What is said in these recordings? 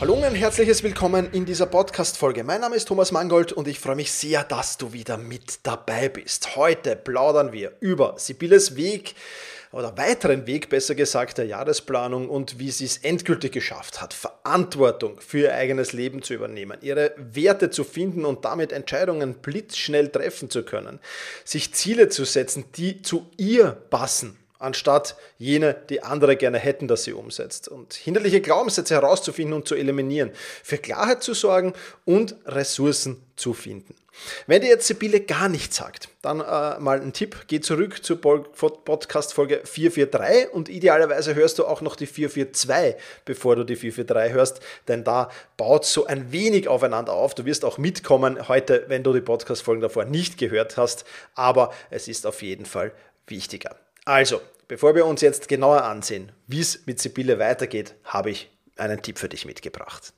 Hallo und ein herzliches Willkommen in dieser Podcast-Folge. Mein Name ist Thomas Mangold und ich freue mich sehr, dass du wieder mit dabei bist. Heute plaudern wir über Sibylles Weg oder weiteren Weg, besser gesagt, der Jahresplanung und wie sie es endgültig geschafft hat, Verantwortung für ihr eigenes Leben zu übernehmen, ihre Werte zu finden und damit Entscheidungen blitzschnell treffen zu können, sich Ziele zu setzen, die zu ihr passen anstatt jene, die andere gerne hätten, dass sie umsetzt. Und hinderliche Glaubenssätze herauszufinden und zu eliminieren, für Klarheit zu sorgen und Ressourcen zu finden. Wenn dir jetzt Sibylle gar nichts sagt, dann äh, mal ein Tipp, geh zurück zur Podcast Folge 443 und idealerweise hörst du auch noch die 442, bevor du die 443 hörst, denn da baut so ein wenig aufeinander auf. Du wirst auch mitkommen heute, wenn du die Podcast Folgen davor nicht gehört hast, aber es ist auf jeden Fall wichtiger. Also, bevor wir uns jetzt genauer ansehen, wie es mit Sibylle weitergeht, habe ich einen Tipp für dich mitgebracht.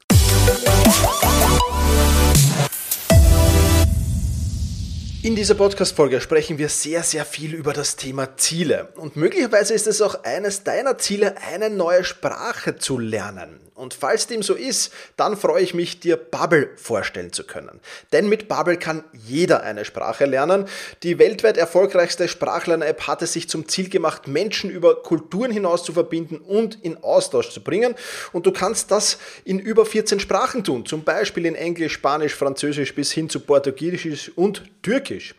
In dieser Podcast-Folge sprechen wir sehr, sehr viel über das Thema Ziele. Und möglicherweise ist es auch eines deiner Ziele, eine neue Sprache zu lernen. Und falls dem so ist, dann freue ich mich, dir Bubble vorstellen zu können. Denn mit Bubble kann jeder eine Sprache lernen. Die weltweit erfolgreichste Sprachlern-App hat es sich zum Ziel gemacht, Menschen über Kulturen hinaus zu verbinden und in Austausch zu bringen. Und du kannst das in über 14 Sprachen tun. Zum Beispiel in Englisch, Spanisch, Französisch bis hin zu Portugiesisch und Türkisch.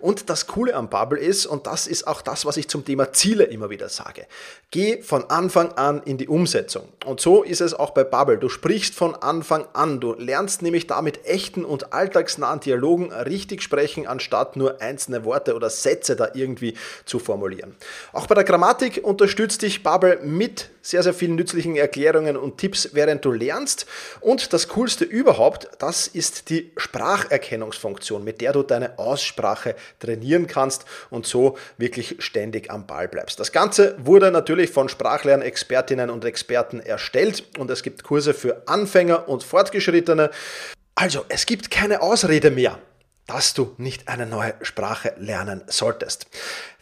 Und das Coole am Bubble ist, und das ist auch das, was ich zum Thema Ziele immer wieder sage, geh von Anfang an in die Umsetzung. Und so ist es auch bei Bubble. Du sprichst von Anfang an. Du lernst nämlich damit echten und alltagsnahen Dialogen richtig sprechen, anstatt nur einzelne Worte oder Sätze da irgendwie zu formulieren. Auch bei der Grammatik unterstützt dich Bubble mit sehr, sehr vielen nützlichen Erklärungen und Tipps, während du lernst. Und das Coolste überhaupt, das ist die Spracherkennungsfunktion, mit der du deine Aussprache trainieren kannst und so wirklich ständig am Ball bleibst. Das Ganze wurde natürlich von Sprachlernexpertinnen und Experten erstellt und es gibt Kurse für Anfänger und Fortgeschrittene. Also, es gibt keine Ausrede mehr, dass du nicht eine neue Sprache lernen solltest.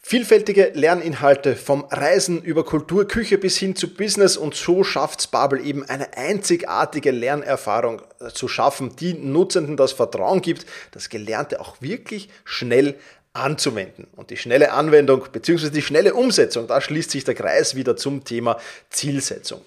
Vielfältige Lerninhalte vom Reisen über Kultur, Küche bis hin zu Business und so schafft's Babel eben eine einzigartige Lernerfahrung äh, zu schaffen, die Nutzenden das Vertrauen gibt, das Gelernte auch wirklich schnell anzuwenden. Und die schnelle Anwendung bzw. die schnelle Umsetzung, da schließt sich der Kreis wieder zum Thema Zielsetzung.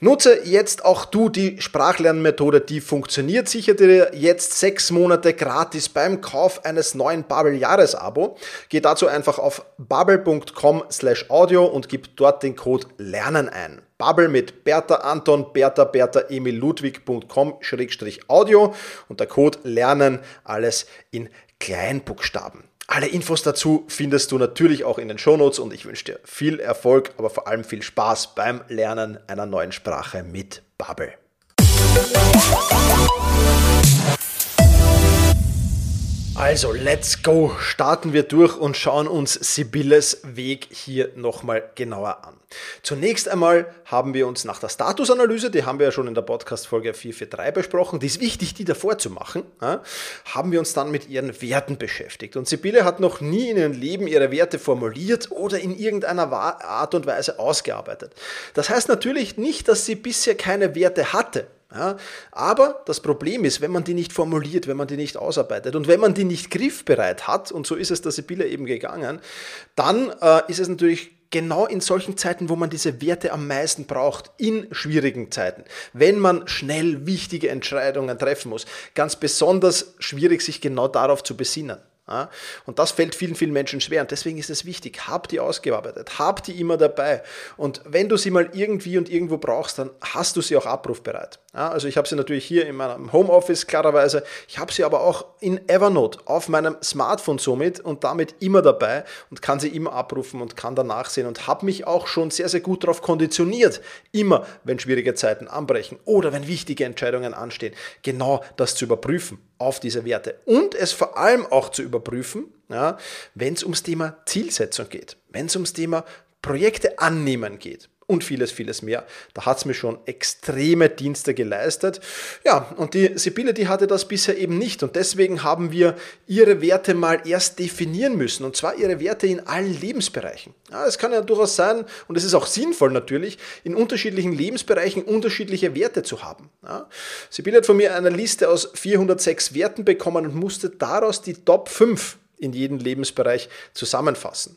Nutze jetzt auch du die Sprachlernmethode, die funktioniert. Sicher dir jetzt sechs Monate gratis beim Kauf eines neuen Bubble Jahresabo. Geh dazu einfach auf bubble.com slash audio und gib dort den Code Lernen ein. Bubble mit Bertha Anton, Bertha Bertha Emil Ludwig.com Schrägstrich Audio und der Code Lernen alles in Kleinbuchstaben. Alle Infos dazu findest du natürlich auch in den Shownotes und ich wünsche dir viel Erfolg, aber vor allem viel Spaß beim Lernen einer neuen Sprache mit Bubble. Also, let's go. Starten wir durch und schauen uns Sibylles Weg hier nochmal genauer an. Zunächst einmal haben wir uns nach der Statusanalyse, die haben wir ja schon in der Podcast-Folge 443 besprochen, die ist wichtig, die davor zu machen, haben wir uns dann mit ihren Werten beschäftigt. Und Sibylle hat noch nie in ihrem Leben ihre Werte formuliert oder in irgendeiner Art und Weise ausgearbeitet. Das heißt natürlich nicht, dass sie bisher keine Werte hatte. Ja, aber das Problem ist, wenn man die nicht formuliert, wenn man die nicht ausarbeitet und wenn man die nicht griffbereit hat, und so ist es der Sibylle eben gegangen, dann äh, ist es natürlich genau in solchen Zeiten, wo man diese Werte am meisten braucht, in schwierigen Zeiten, wenn man schnell wichtige Entscheidungen treffen muss, ganz besonders schwierig, sich genau darauf zu besinnen. Und das fällt vielen, vielen Menschen schwer. Und deswegen ist es wichtig, hab die ausgearbeitet, hab die immer dabei. Und wenn du sie mal irgendwie und irgendwo brauchst, dann hast du sie auch abrufbereit. Also ich habe sie natürlich hier in meinem Homeoffice klarerweise. Ich habe sie aber auch in Evernote auf meinem Smartphone somit und damit immer dabei und kann sie immer abrufen und kann danach sehen und habe mich auch schon sehr, sehr gut darauf konditioniert, immer wenn schwierige Zeiten anbrechen oder wenn wichtige Entscheidungen anstehen, genau das zu überprüfen auf diese Werte. Und es vor allem auch zu überprüfen, ja, wenn es ums Thema Zielsetzung geht, wenn es ums Thema Projekte annehmen geht und vieles, vieles mehr. Da hat es mir schon extreme Dienste geleistet. Ja, und die Sibylle, die hatte das bisher eben nicht. Und deswegen haben wir ihre Werte mal erst definieren müssen. Und zwar ihre Werte in allen Lebensbereichen. Ja, es kann ja durchaus sein, und es ist auch sinnvoll natürlich, in unterschiedlichen Lebensbereichen unterschiedliche Werte zu haben. Ja, Sibylle hat von mir eine Liste aus 406 Werten bekommen und musste daraus die Top 5 in jedem Lebensbereich zusammenfassen.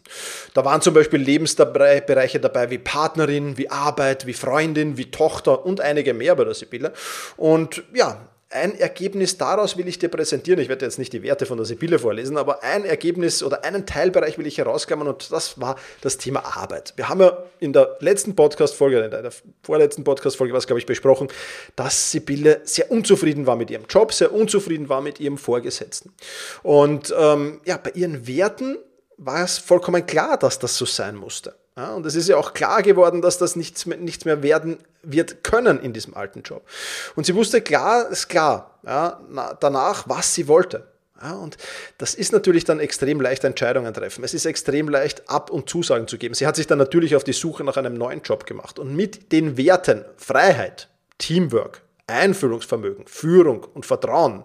Da waren zum Beispiel Lebensbereiche dabei wie Partnerin, wie Arbeit, wie Freundin, wie Tochter und einige mehr bei der Sibylle. Und ja, ein Ergebnis daraus will ich dir präsentieren. Ich werde jetzt nicht die Werte von der Sibylle vorlesen, aber ein Ergebnis oder einen Teilbereich will ich herausklammern und das war das Thema Arbeit. Wir haben ja in der letzten Podcast-Folge, in der vorletzten Podcast-Folge, was glaube ich besprochen, dass Sibylle sehr unzufrieden war mit ihrem Job, sehr unzufrieden war mit ihrem Vorgesetzten. Und ähm, ja, bei ihren Werten war es vollkommen klar, dass das so sein musste. Ja, und es ist ja auch klar geworden, dass das nichts mehr, nichts mehr werden wird können in diesem alten Job. Und sie wusste klar, ist klar, ja, danach, was sie wollte. Ja, und das ist natürlich dann extrem leicht, Entscheidungen treffen. Es ist extrem leicht, Ab- und Zusagen zu geben. Sie hat sich dann natürlich auf die Suche nach einem neuen Job gemacht. Und mit den Werten Freiheit, Teamwork, Einfühlungsvermögen, Führung und Vertrauen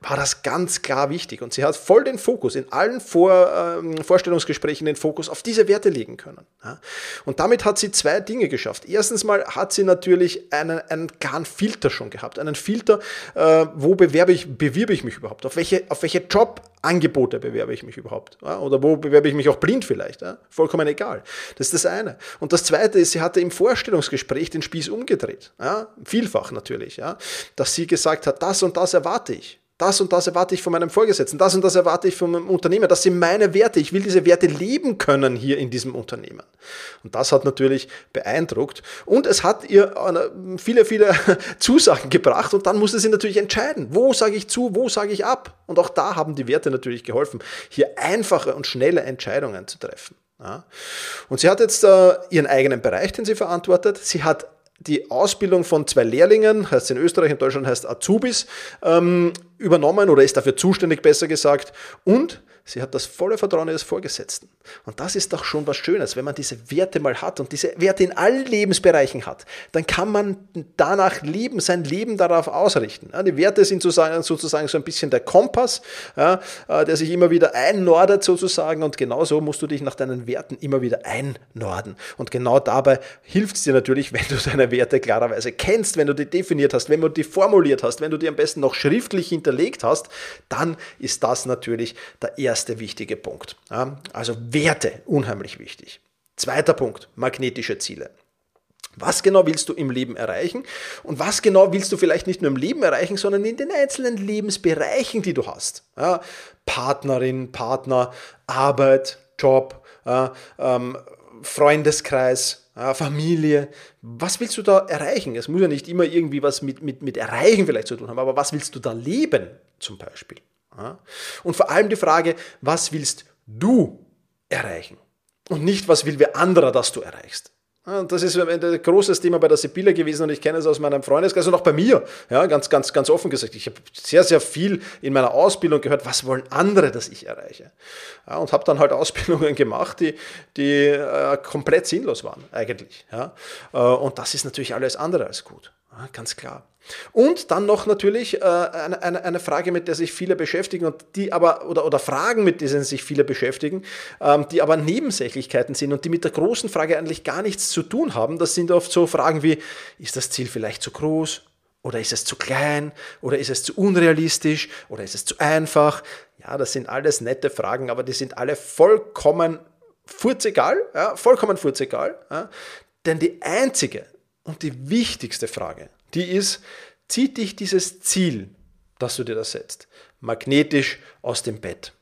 war das ganz klar wichtig. Und sie hat voll den Fokus in allen Vor, äh, Vorstellungsgesprächen den Fokus auf diese Werte legen können. Ja. Und damit hat sie zwei Dinge geschafft. Erstens mal hat sie natürlich einen, einen klaren Filter schon gehabt. Einen Filter, äh, wo bewerbe ich, bewirbe ich mich überhaupt? Auf welche, auf welche Jobangebote bewerbe ich mich überhaupt? Ja. Oder wo bewerbe ich mich auch blind vielleicht? Ja. Vollkommen egal. Das ist das eine. Und das zweite ist, sie hatte im Vorstellungsgespräch den Spieß umgedreht. Vielfach natürlich natürlich, ja, dass sie gesagt hat, das und das erwarte ich. Das und das erwarte ich von meinem Vorgesetzten, das und das erwarte ich von meinem Unternehmer. Das sind meine Werte. Ich will diese Werte leben können hier in diesem Unternehmen. Und das hat natürlich beeindruckt. Und es hat ihr äh, viele, viele Zusagen gebracht. Und dann musste sie natürlich entscheiden, wo sage ich zu, wo sage ich ab. Und auch da haben die Werte natürlich geholfen, hier einfache und schnelle Entscheidungen zu treffen. Ja. Und sie hat jetzt äh, ihren eigenen Bereich, den sie verantwortet. Sie hat die Ausbildung von zwei Lehrlingen, heißt in Österreich, in Deutschland heißt Azubis, ähm, übernommen oder ist dafür zuständig, besser gesagt. Und Sie hat das volle Vertrauen ihres Vorgesetzten. Und das ist doch schon was Schönes, wenn man diese Werte mal hat und diese Werte in allen Lebensbereichen hat, dann kann man danach leben, sein Leben darauf ausrichten. die Werte sind sozusagen, so ein bisschen der Kompass, äh, der sich immer wieder einnordet sozusagen und genauso musst du dich nach deinen Werten immer wieder einnorden. Und genau dabei hilft es dir natürlich, wenn du deine Werte klarerweise kennst, wenn du die definiert hast, wenn du die formuliert hast, wenn du die am besten noch schriftlich hinterlegt hast, dann ist das natürlich der erste wichtige Punkt. Also Werte, unheimlich wichtig. Zweiter Punkt, magnetische Ziele. Was genau willst du im Leben erreichen? Und was genau willst du vielleicht nicht nur im Leben erreichen, sondern in den einzelnen Lebensbereichen, die du hast? Ja, Partnerin, Partner, Arbeit, Job, ja, ähm, Freundeskreis, Familie. Was willst du da erreichen? Es muss ja nicht immer irgendwie was mit, mit, mit Erreichen vielleicht zu tun haben, aber was willst du da leben zum Beispiel? Und vor allem die Frage, was willst du erreichen? Und nicht, was will wer anderer, dass du erreichst. Das ist ein großes Thema bei der Sibylle gewesen und ich kenne es aus meinem Freundeskreis und auch bei mir. Ja, ganz, ganz, ganz offen gesagt. Ich habe sehr, sehr viel in meiner Ausbildung gehört, was wollen andere, dass ich erreiche. Ja, und habe dann halt Ausbildungen gemacht, die, die äh, komplett sinnlos waren, eigentlich. Ja, äh, und das ist natürlich alles andere als gut. Ja, ganz klar. Und dann noch natürlich äh, eine, eine, eine, Frage, mit der sich viele beschäftigen und die aber, oder, oder Fragen, mit denen sich viele beschäftigen, ähm, die aber Nebensächlichkeiten sind und die mit der großen Frage eigentlich gar nichts zu tun haben. Das sind oft so Fragen wie, ist das Ziel vielleicht zu groß? Oder ist es zu klein? Oder ist es zu unrealistisch? Oder ist es zu einfach? Ja, das sind alles nette Fragen, aber die sind alle vollkommen furzegal, ja, vollkommen furzegal. Ja, denn die einzige und die wichtigste Frage, die ist, zieht dich dieses Ziel, das du dir da setzt, magnetisch aus dem Bett.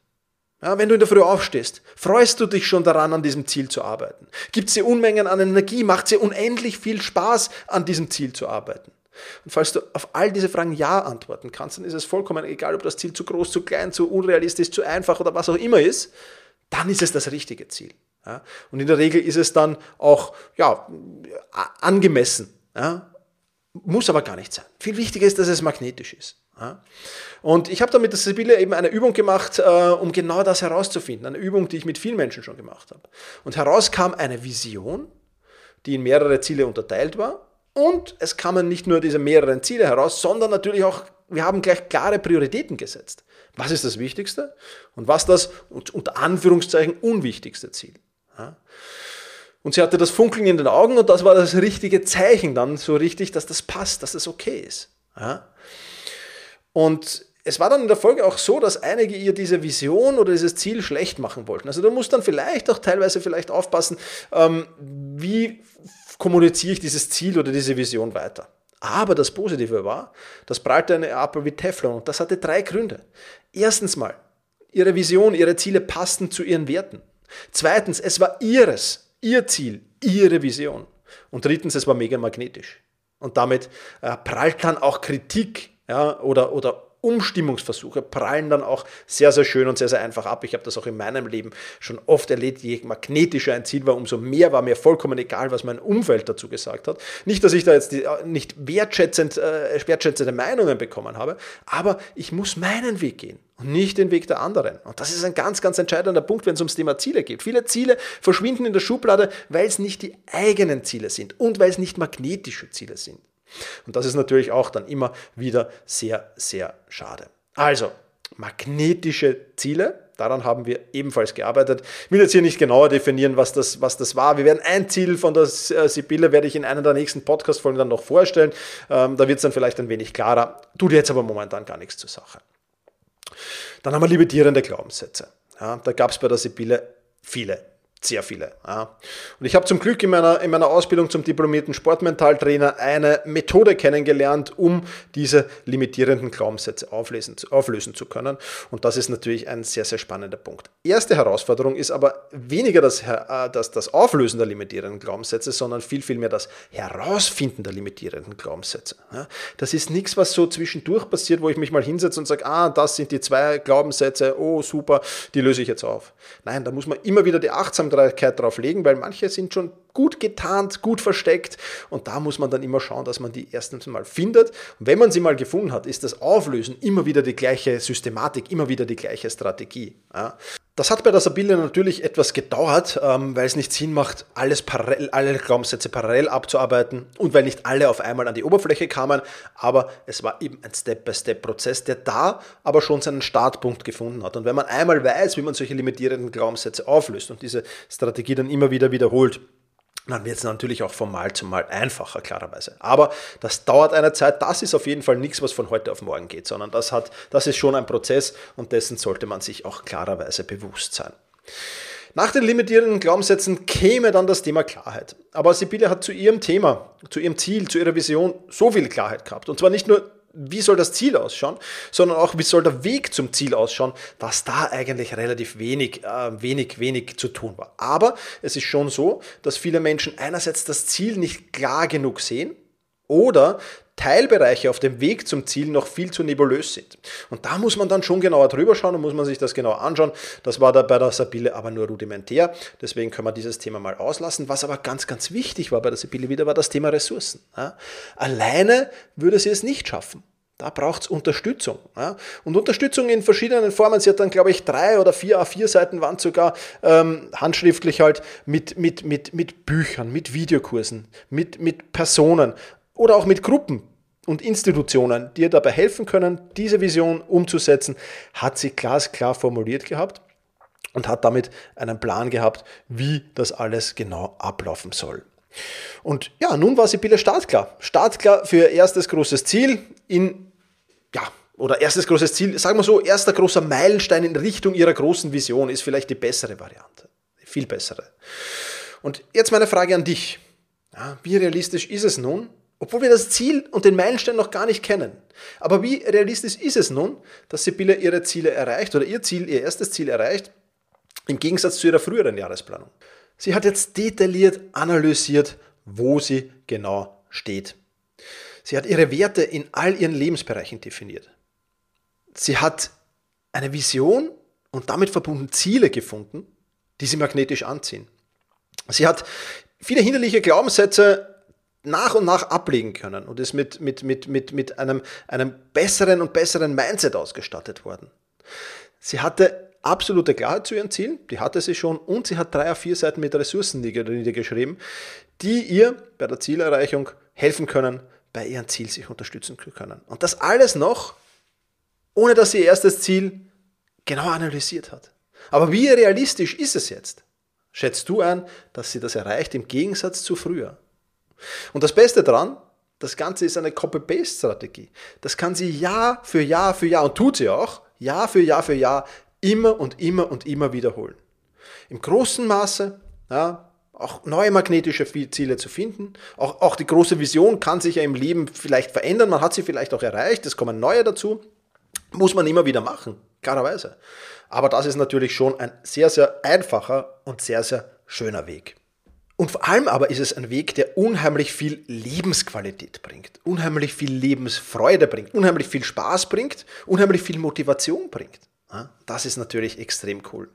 Ja, wenn du in der Früh aufstehst, freust du dich schon daran, an diesem Ziel zu arbeiten. Gibt es dir Unmengen an Energie, macht es dir unendlich viel Spaß, an diesem Ziel zu arbeiten. Und falls du auf all diese Fragen Ja antworten kannst, dann ist es vollkommen egal, ob das Ziel zu groß, zu klein, zu unrealistisch, zu einfach oder was auch immer ist, dann ist es das richtige Ziel. Ja, und in der Regel ist es dann auch ja, angemessen. Ja, muss aber gar nicht sein. Viel wichtiger ist, dass es magnetisch ist. Und ich habe da mit der Sibylle eben eine Übung gemacht, äh, um genau das herauszufinden. Eine Übung, die ich mit vielen Menschen schon gemacht habe. Und heraus kam eine Vision, die in mehrere Ziele unterteilt war. Und es kamen nicht nur diese mehreren Ziele heraus, sondern natürlich auch, wir haben gleich klare Prioritäten gesetzt. Was ist das Wichtigste und was das unter Anführungszeichen unwichtigste Ziel? Und sie hatte das Funkeln in den Augen und das war das richtige Zeichen dann so richtig, dass das passt, dass das okay ist. Und es war dann in der Folge auch so, dass einige ihr diese Vision oder dieses Ziel schlecht machen wollten. Also du musst dann vielleicht auch teilweise vielleicht aufpassen, ähm, wie kommuniziere ich dieses Ziel oder diese Vision weiter. Aber das Positive war, das prallte eine ab wie Teflon und das hatte drei Gründe. Erstens mal, ihre Vision, ihre Ziele passten zu ihren Werten. Zweitens, es war ihres ihr Ziel, ihre Vision. Und drittens, es war mega magnetisch. Und damit äh, prallt dann auch Kritik ja, oder, oder Umstimmungsversuche prallen dann auch sehr, sehr schön und sehr, sehr einfach ab. Ich habe das auch in meinem Leben schon oft erlebt. Je magnetischer ein Ziel war, umso mehr war mir vollkommen egal, was mein Umfeld dazu gesagt hat. Nicht, dass ich da jetzt die, äh, nicht wertschätzend, äh, wertschätzende Meinungen bekommen habe, aber ich muss meinen Weg gehen und nicht den Weg der anderen. Und das ist ein ganz, ganz entscheidender Punkt, wenn es ums Thema Ziele geht. Viele Ziele verschwinden in der Schublade, weil es nicht die eigenen Ziele sind und weil es nicht magnetische Ziele sind. Und das ist natürlich auch dann immer wieder sehr, sehr schade. Also, magnetische Ziele, daran haben wir ebenfalls gearbeitet. Ich will jetzt hier nicht genauer definieren, was das, was das war. Wir werden ein Ziel von der äh, Sibylle, werde ich in einer der nächsten Podcast-Folgen dann noch vorstellen. Ähm, da wird es dann vielleicht ein wenig klarer. Tut jetzt aber momentan gar nichts zur Sache. Dann haben wir limitierende Glaubenssätze. Ja, da gab es bei der Sibylle viele sehr viele. Ja. Und ich habe zum Glück in meiner, in meiner Ausbildung zum diplomierten Sportmentaltrainer eine Methode kennengelernt, um diese limitierenden Glaubenssätze auflösen, auflösen zu können. Und das ist natürlich ein sehr, sehr spannender Punkt. Erste Herausforderung ist aber weniger das, äh, das, das Auflösen der limitierenden Glaubenssätze, sondern viel, viel mehr das Herausfinden der limitierenden Glaubenssätze. Ja. Das ist nichts, was so zwischendurch passiert, wo ich mich mal hinsetze und sage, ah, das sind die zwei Glaubenssätze, oh super, die löse ich jetzt auf. Nein, da muss man immer wieder die Achtsamkeit Aufmerksamkeit drauf legen, weil manche sind schon gut getarnt, gut versteckt. Und da muss man dann immer schauen, dass man die erstens mal findet. Und wenn man sie mal gefunden hat, ist das Auflösen immer wieder die gleiche Systematik, immer wieder die gleiche Strategie. Ja. Das hat bei der Sabine natürlich etwas gedauert, ähm, weil es nicht Sinn macht, alles parallel, alle Glaubenssätze parallel abzuarbeiten und weil nicht alle auf einmal an die Oberfläche kamen. Aber es war eben ein Step-by-Step-Prozess, der da aber schon seinen Startpunkt gefunden hat. Und wenn man einmal weiß, wie man solche limitierenden Glaubenssätze auflöst und diese Strategie dann immer wieder wiederholt, dann wird es natürlich auch von Mal zu Mal einfacher, klarerweise. Aber das dauert eine Zeit. Das ist auf jeden Fall nichts, was von heute auf morgen geht, sondern das, hat, das ist schon ein Prozess und dessen sollte man sich auch klarerweise bewusst sein. Nach den limitierenden Glaubenssätzen käme dann das Thema Klarheit. Aber Sibylle hat zu ihrem Thema, zu ihrem Ziel, zu ihrer Vision so viel Klarheit gehabt. Und zwar nicht nur wie soll das Ziel ausschauen, sondern auch, wie soll der Weg zum Ziel ausschauen, was da eigentlich relativ wenig, äh, wenig, wenig zu tun war. Aber es ist schon so, dass viele Menschen einerseits das Ziel nicht klar genug sehen oder Teilbereiche auf dem Weg zum Ziel noch viel zu nebulös sind. Und da muss man dann schon genauer drüber schauen und muss man sich das genau anschauen. Das war da bei der Sabile aber nur rudimentär. Deswegen können wir dieses Thema mal auslassen. Was aber ganz, ganz wichtig war bei der Sabile wieder, war das Thema Ressourcen. Ja. Alleine würde sie es nicht schaffen. Da braucht es Unterstützung. Ja? Und Unterstützung in verschiedenen Formen. Sie hat dann, glaube ich, drei oder vier A4-Seiten waren sogar ähm, handschriftlich halt mit, mit, mit, mit Büchern, mit Videokursen, mit, mit Personen oder auch mit Gruppen und Institutionen, die ihr dabei helfen können, diese Vision umzusetzen, hat sie glasklar formuliert gehabt und hat damit einen Plan gehabt, wie das alles genau ablaufen soll. Und ja, nun war Sibylle startklar. Startklar für ihr erstes großes Ziel in, ja, oder erstes großes Ziel, sagen wir so, erster großer Meilenstein in Richtung ihrer großen Vision ist vielleicht die bessere Variante. Viel bessere. Und jetzt meine Frage an dich. Ja, wie realistisch ist es nun, obwohl wir das Ziel und den Meilenstein noch gar nicht kennen. Aber wie realistisch ist es nun, dass Sibylle ihre Ziele erreicht oder ihr Ziel, ihr erstes Ziel erreicht, im Gegensatz zu ihrer früheren Jahresplanung? Sie hat jetzt detailliert analysiert, wo sie genau steht. Sie hat ihre Werte in all ihren Lebensbereichen definiert. Sie hat eine Vision und damit verbunden Ziele gefunden, die sie magnetisch anziehen. Sie hat viele hinderliche Glaubenssätze nach und nach ablegen können und ist mit, mit, mit, mit, mit einem, einem besseren und besseren Mindset ausgestattet worden. Sie hatte absolute Klarheit zu ihren Zielen, die hatte sie schon und sie hat drei auf vier Seiten mit Ressourcen niedergeschrieben, die ihr bei der Zielerreichung helfen können, bei ihrem Ziel sich unterstützen können. Und das alles noch, ohne dass sie ihr erstes Ziel genau analysiert hat. Aber wie realistisch ist es jetzt? Schätzt du ein, dass sie das erreicht im Gegensatz zu früher? Und das Beste daran, das Ganze ist eine Copy-Paste-Strategie. Das kann sie Jahr für Jahr für Jahr und tut sie auch, Jahr für Jahr für Jahr immer und immer und immer wiederholen. Im großen Maße, ja, auch neue magnetische Ziele zu finden. Auch, auch die große Vision kann sich ja im Leben vielleicht verändern. Man hat sie vielleicht auch erreicht. Es kommen neue dazu. Muss man immer wieder machen, klarerweise. Aber das ist natürlich schon ein sehr, sehr einfacher und sehr, sehr schöner Weg. Und vor allem aber ist es ein Weg, der unheimlich viel Lebensqualität bringt, unheimlich viel Lebensfreude bringt, unheimlich viel Spaß bringt, unheimlich viel Motivation bringt. Das ist natürlich extrem cool.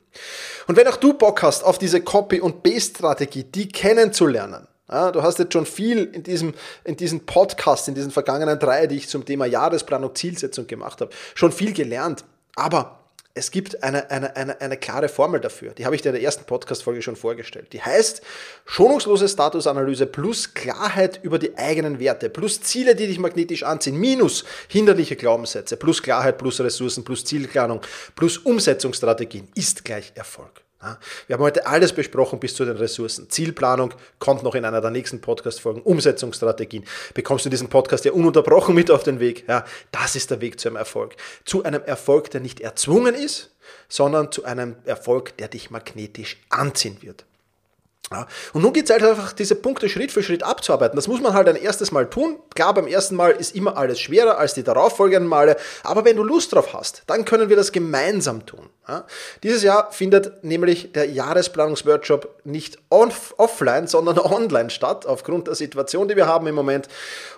Und wenn auch du Bock hast auf diese Copy- und Base-Strategie, die kennenzulernen, du hast jetzt schon viel in diesem, in diesem Podcast, in diesen vergangenen drei, die ich zum Thema Jahresplanung, Zielsetzung gemacht habe, schon viel gelernt. Aber es gibt eine, eine, eine, eine klare Formel dafür. Die habe ich dir in der ersten Podcast-Folge schon vorgestellt. Die heißt schonungslose Statusanalyse plus Klarheit über die eigenen Werte, plus Ziele, die dich magnetisch anziehen, minus hinderliche Glaubenssätze, plus Klarheit, plus Ressourcen, plus Zielplanung, plus Umsetzungsstrategien ist gleich Erfolg. Wir haben heute alles besprochen bis zu den Ressourcen. Zielplanung kommt noch in einer der nächsten Podcast-Folgen. Umsetzungsstrategien. Bekommst du diesen Podcast ja ununterbrochen mit auf den Weg. Ja, das ist der Weg zu einem Erfolg. Zu einem Erfolg, der nicht erzwungen ist, sondern zu einem Erfolg, der dich magnetisch anziehen wird. Ja, und nun geht es halt einfach, diese Punkte Schritt für Schritt abzuarbeiten. Das muss man halt ein erstes Mal tun. Klar, beim ersten Mal ist immer alles schwerer als die darauffolgenden Male, aber wenn du Lust drauf hast, dann können wir das gemeinsam tun. Ja, dieses Jahr findet nämlich der Jahresplanungsworkshop nicht off offline, sondern online statt, aufgrund der Situation, die wir haben im Moment.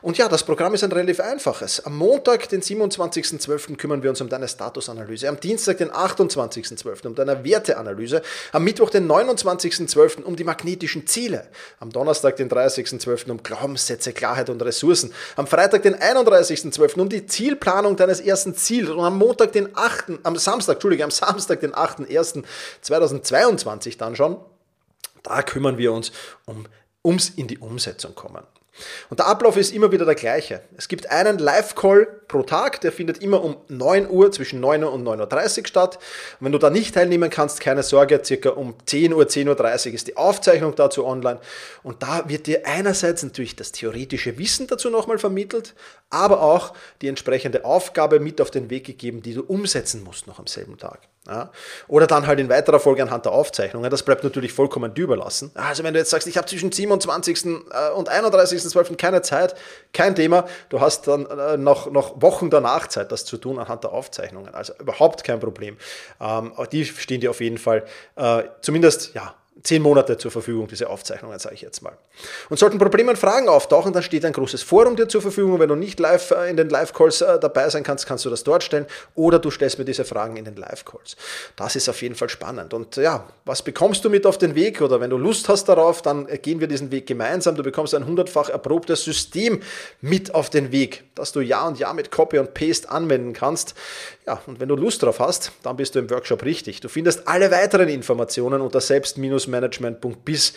Und ja, das Programm ist ein relativ einfaches. Am Montag, den 27.12., kümmern wir uns um deine Statusanalyse. Am Dienstag, den 28.12., um deine Werteanalyse. Am Mittwoch, den 29.12., um die magnetischen Ziele. Am Donnerstag, den 30.12., um Glaubenssätze, Klarheit und Ressourcen. Am Freitag, den 31.12., um die Zielplanung deines ersten Ziels. Und am Montag, den 8., am Samstag, Entschuldige, am Samstag, Samstag, den 8.1.2022 dann schon. Da kümmern wir uns um ums in die Umsetzung kommen. Und der Ablauf ist immer wieder der gleiche. Es gibt einen Live-Call pro Tag, der findet immer um 9 Uhr, zwischen 9 Uhr und 9.30 Uhr statt. Und wenn du da nicht teilnehmen kannst, keine Sorge, circa um 10 Uhr, 10.30 Uhr ist die Aufzeichnung dazu online. Und da wird dir einerseits natürlich das theoretische Wissen dazu nochmal vermittelt, aber auch die entsprechende Aufgabe mit auf den Weg gegeben, die du umsetzen musst noch am selben Tag. Ja? Oder dann halt in weiterer Folge anhand der Aufzeichnungen. Das bleibt natürlich vollkommen überlassen. Also wenn du jetzt sagst, ich habe zwischen 27. Äh, und 31. 12. keine Zeit, kein Thema. Du hast dann äh, noch, noch Wochen danach Zeit, das zu tun anhand der Aufzeichnungen. Also überhaupt kein Problem. Ähm, die stehen dir auf jeden Fall äh, zumindest ja, zehn Monate zur Verfügung, diese Aufzeichnungen, sage ich jetzt mal. Und sollten Probleme und Fragen auftauchen, dann steht ein großes Forum dir zur Verfügung. Wenn du nicht live äh, in den Live-Calls äh, dabei sein kannst, kannst du das dort stellen oder du stellst mir diese Fragen in den Live-Calls. Das ist auf jeden Fall spannend. Und ja, was bekommst du mit auf den Weg? Oder wenn du Lust hast darauf, dann äh, gehen wir diesen Weg gemeinsam. Du bekommst ein hundertfach erprobtes System mit auf den Weg, das du Jahr und Jahr mit Copy und Paste anwenden kannst. Ja, und wenn du Lust drauf hast, dann bist du im Workshop richtig. Du findest alle weiteren Informationen unter selbst-management.bis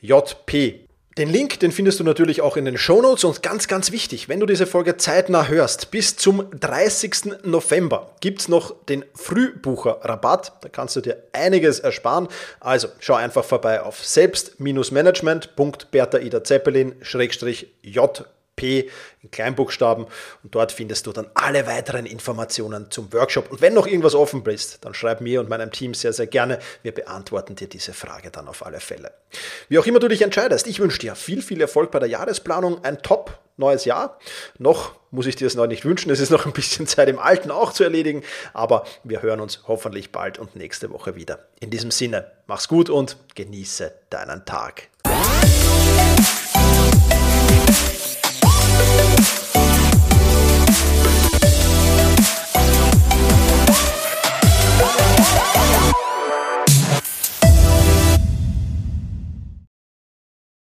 jp. Den Link, den findest du natürlich auch in den Shownotes und ganz, ganz wichtig, wenn du diese Folge zeitnah hörst, bis zum 30. November gibt es noch den Frühbucher-Rabatt. Da kannst du dir einiges ersparen. Also schau einfach vorbei auf selbst-management.bertha Ida Zeppelin-jp P in Kleinbuchstaben und dort findest du dann alle weiteren Informationen zum Workshop. Und wenn noch irgendwas offen ist, dann schreib mir und meinem Team sehr, sehr gerne. Wir beantworten dir diese Frage dann auf alle Fälle. Wie auch immer du dich entscheidest, ich wünsche dir viel, viel Erfolg bei der Jahresplanung, ein top neues Jahr. Noch muss ich dir es noch nicht wünschen, es ist noch ein bisschen Zeit im Alten auch zu erledigen, aber wir hören uns hoffentlich bald und nächste Woche wieder. In diesem Sinne, mach's gut und genieße deinen Tag. Bye.